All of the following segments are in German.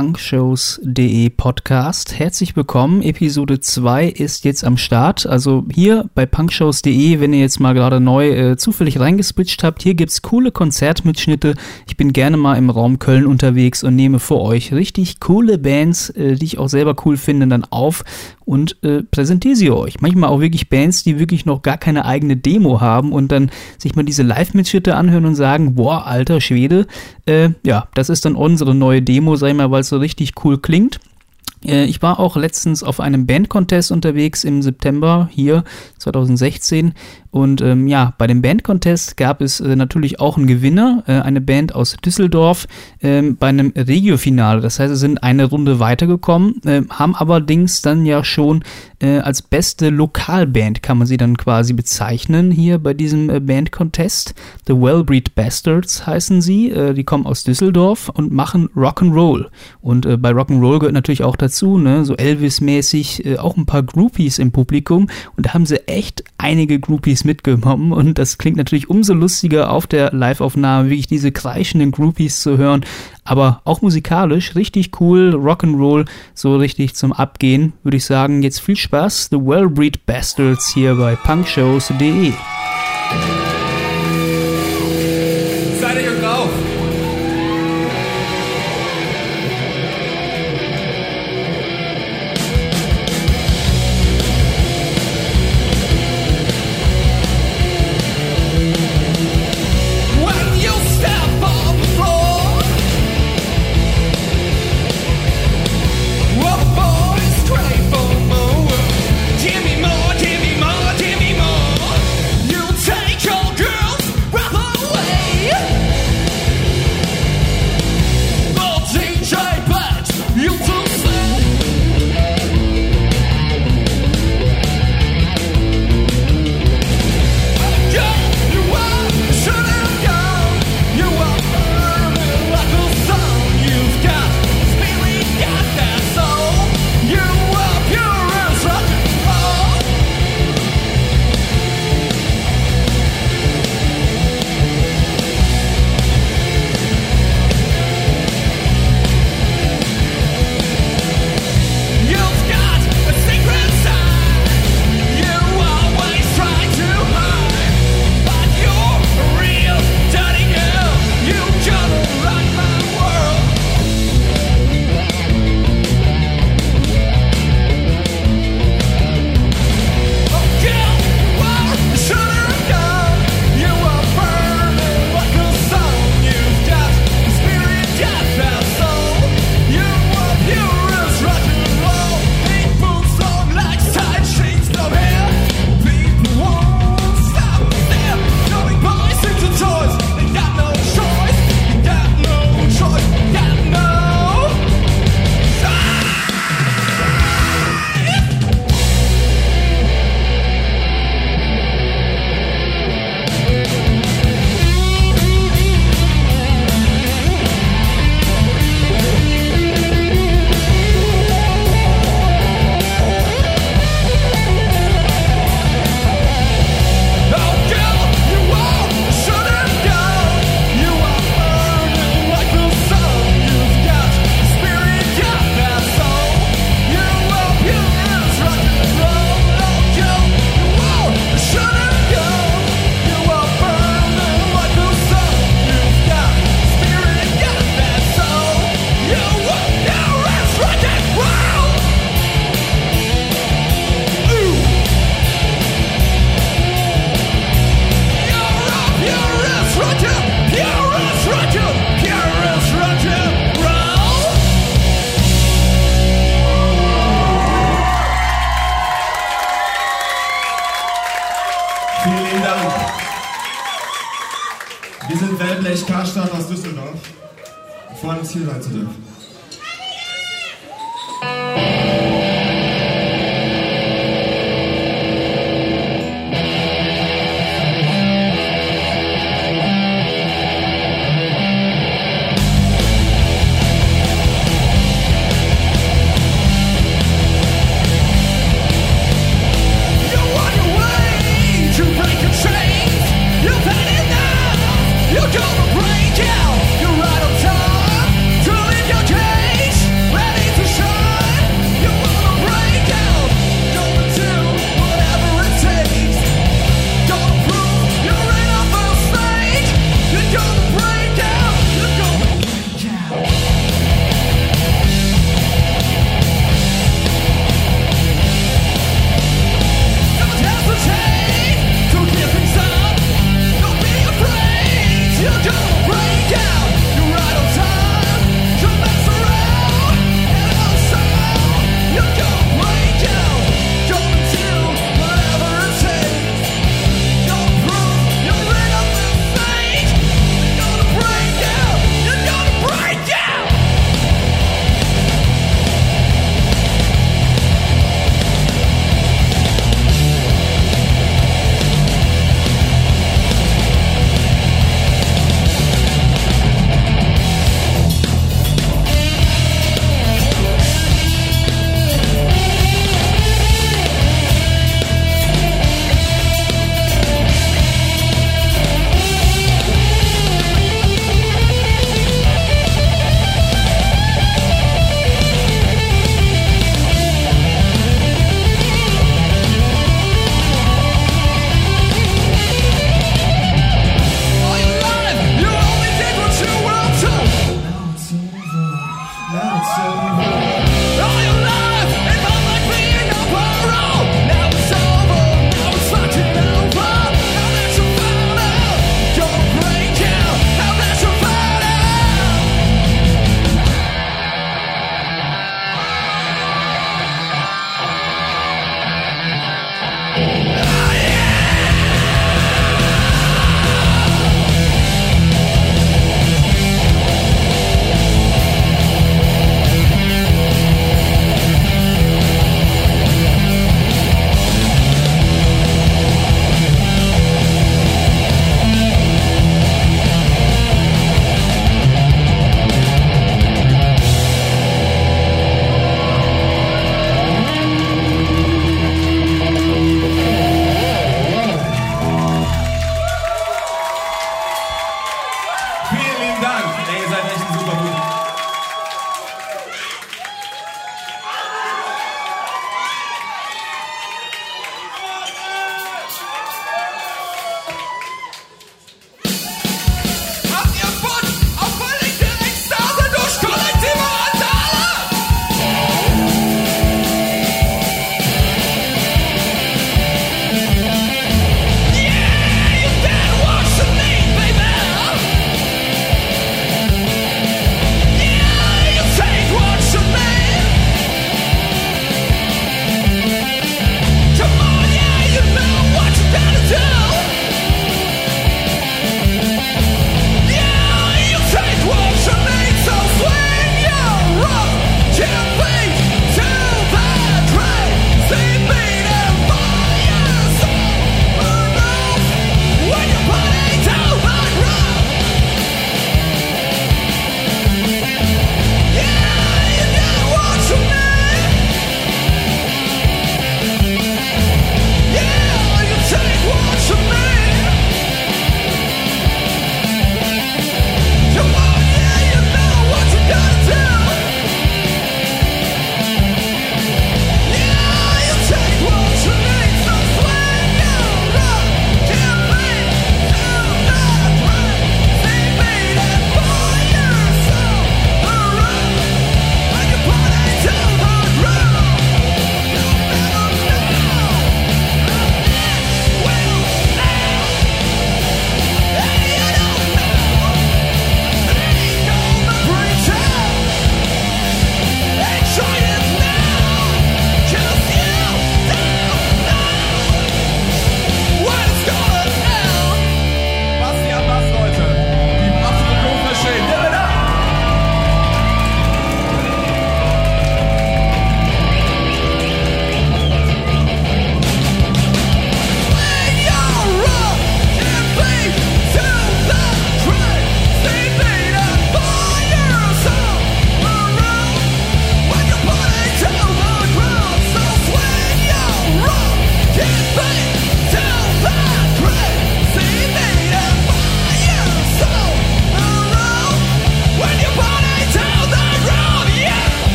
punkshows.de Podcast. Herzlich willkommen. Episode 2 ist jetzt am Start. Also hier bei punkshows.de, wenn ihr jetzt mal gerade neu äh, zufällig reingeswitcht habt, hier gibt es coole Konzertmitschnitte. Ich bin gerne mal im Raum Köln unterwegs und nehme für euch richtig coole Bands, äh, die ich auch selber cool finde, dann auf und äh, präsentiere sie euch. Manchmal auch wirklich Bands, die wirklich noch gar keine eigene Demo haben und dann sich mal diese Live-Mitschnitte anhören und sagen, boah, alter Schwede, äh, ja, das ist dann unsere neue Demo, sei mal, weil es so richtig cool klingt. Äh, ich war auch letztens auf einem Band-Contest unterwegs im September hier 2016 und ähm, ja, bei dem Band-Contest gab es äh, natürlich auch einen Gewinner, äh, eine Band aus Düsseldorf, äh, bei einem Regio-Finale. Das heißt, sie sind eine Runde weitergekommen, äh, haben allerdings dann ja schon äh, als beste Lokalband, kann man sie dann quasi bezeichnen, hier bei diesem äh, Band-Contest. The Wellbreed Bastards heißen sie. die kommen aus Düsseldorf und machen Rock'n'Roll. Und bei Rock'n'Roll gehört natürlich auch dazu, ne, so Elvis-mäßig, auch ein paar Groupies im Publikum. Und da haben sie echt einige Groupies Groupies mitgenommen und das klingt natürlich umso lustiger auf der Live-Aufnahme, wirklich diese kreischenden Groupies zu hören, aber auch musikalisch richtig cool, Rock'n'Roll, so richtig zum Abgehen, würde ich sagen. Jetzt viel Spaß, The Wellbreed Bastards hier bei punkshows.de.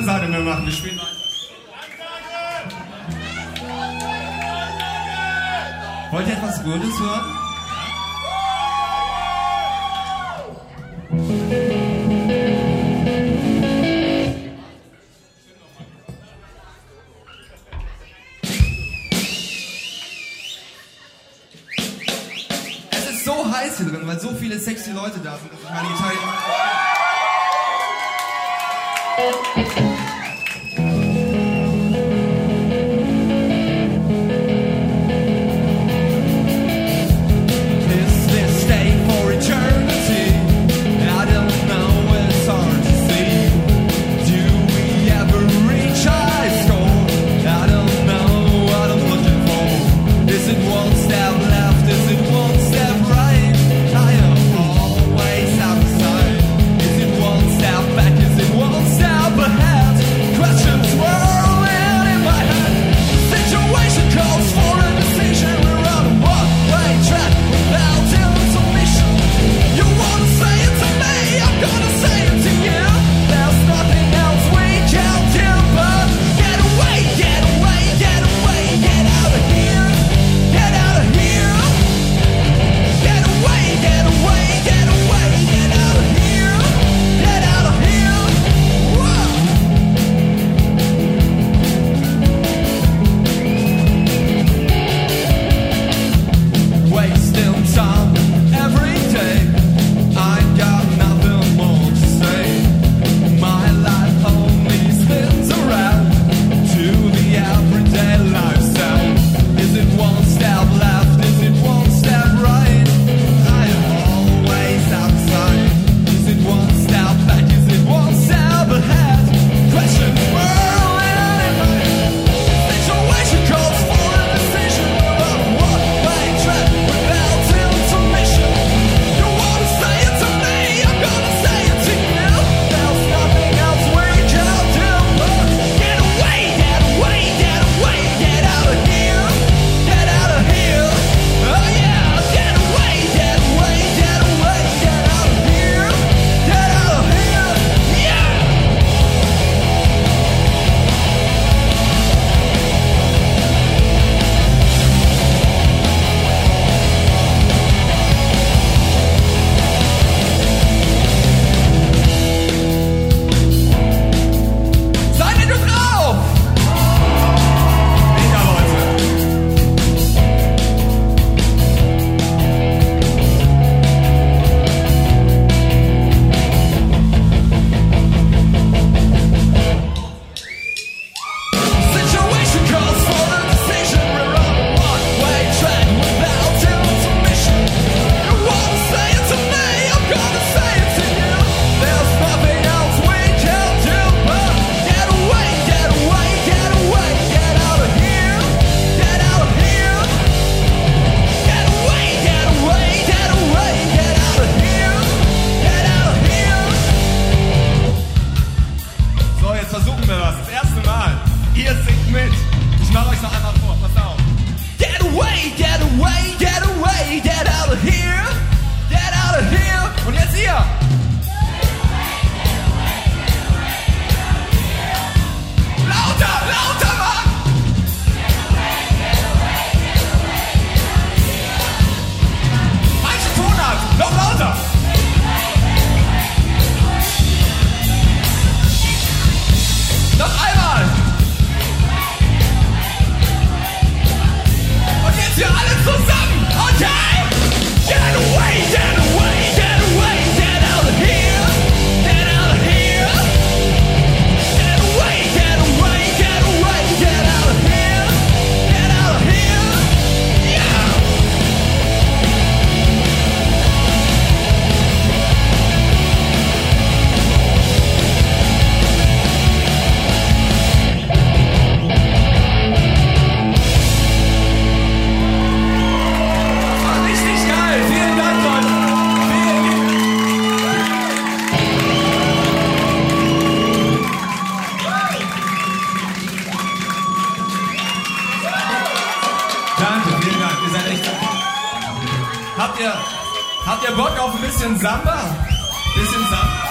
Ansage mehr machen. Wir spielen weiter. Wollt ihr etwas Gutes hören? Es ist so heiß hier drin, weil so viele sexy Leute da sind, ich meine Gitarre bisschen Samba? Bisschen Samba?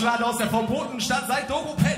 Exportschlager aus der verbotenen Stadt seit Doro Pesch.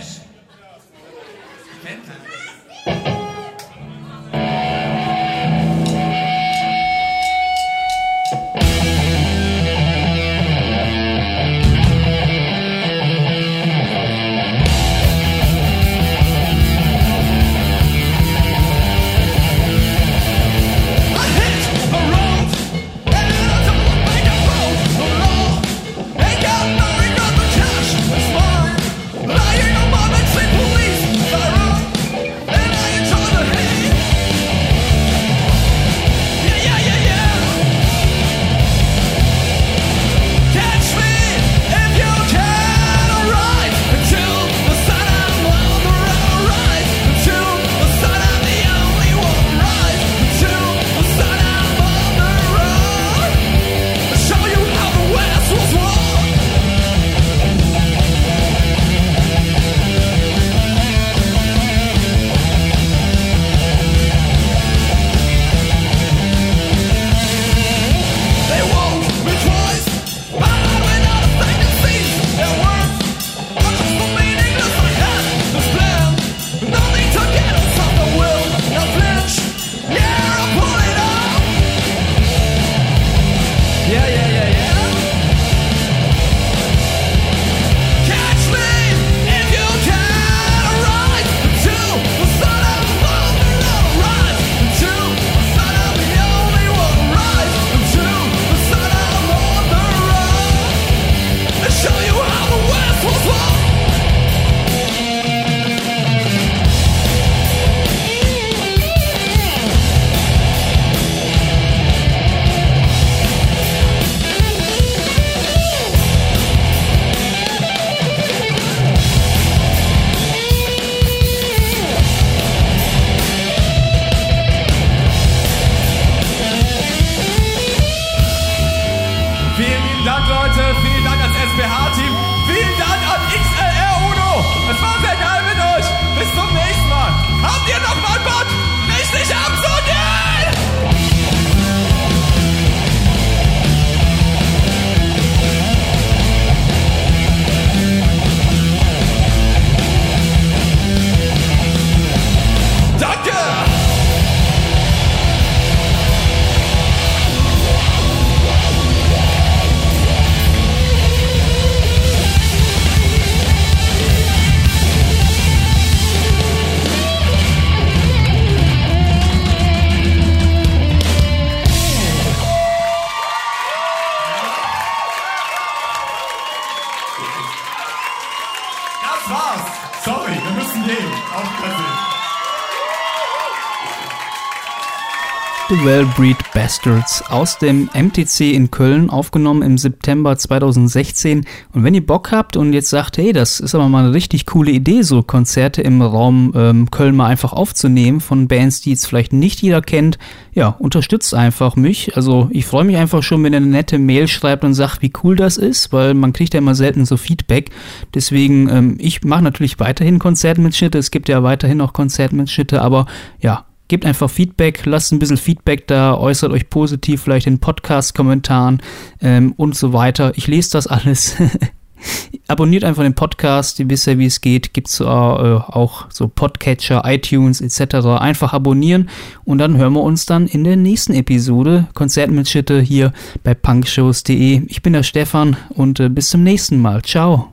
Well-Breed Bastards aus dem MTC in Köln, aufgenommen im September 2016. Und wenn ihr Bock habt und jetzt sagt, hey, das ist aber mal eine richtig coole Idee, so Konzerte im Raum ähm, Köln mal einfach aufzunehmen von Bands, die jetzt vielleicht nicht jeder kennt, ja, unterstützt einfach mich. Also ich freue mich einfach schon, wenn ihr eine nette Mail schreibt und sagt, wie cool das ist, weil man kriegt ja immer selten so Feedback. Deswegen, ähm, ich mache natürlich weiterhin Konzertmitschnitte. Es gibt ja weiterhin auch Konzertmitschnitte, aber ja, Gebt einfach Feedback, lasst ein bisschen Feedback da, äußert euch positiv, vielleicht in Podcast-Kommentaren ähm, und so weiter. Ich lese das alles. Abonniert einfach den Podcast, ihr wisst ja, wie es geht. Gibt es äh, auch so Podcatcher, iTunes etc. Einfach abonnieren und dann hören wir uns dann in der nächsten Episode Konzertmitschnitte hier bei punkshows.de. Ich bin der Stefan und äh, bis zum nächsten Mal. Ciao.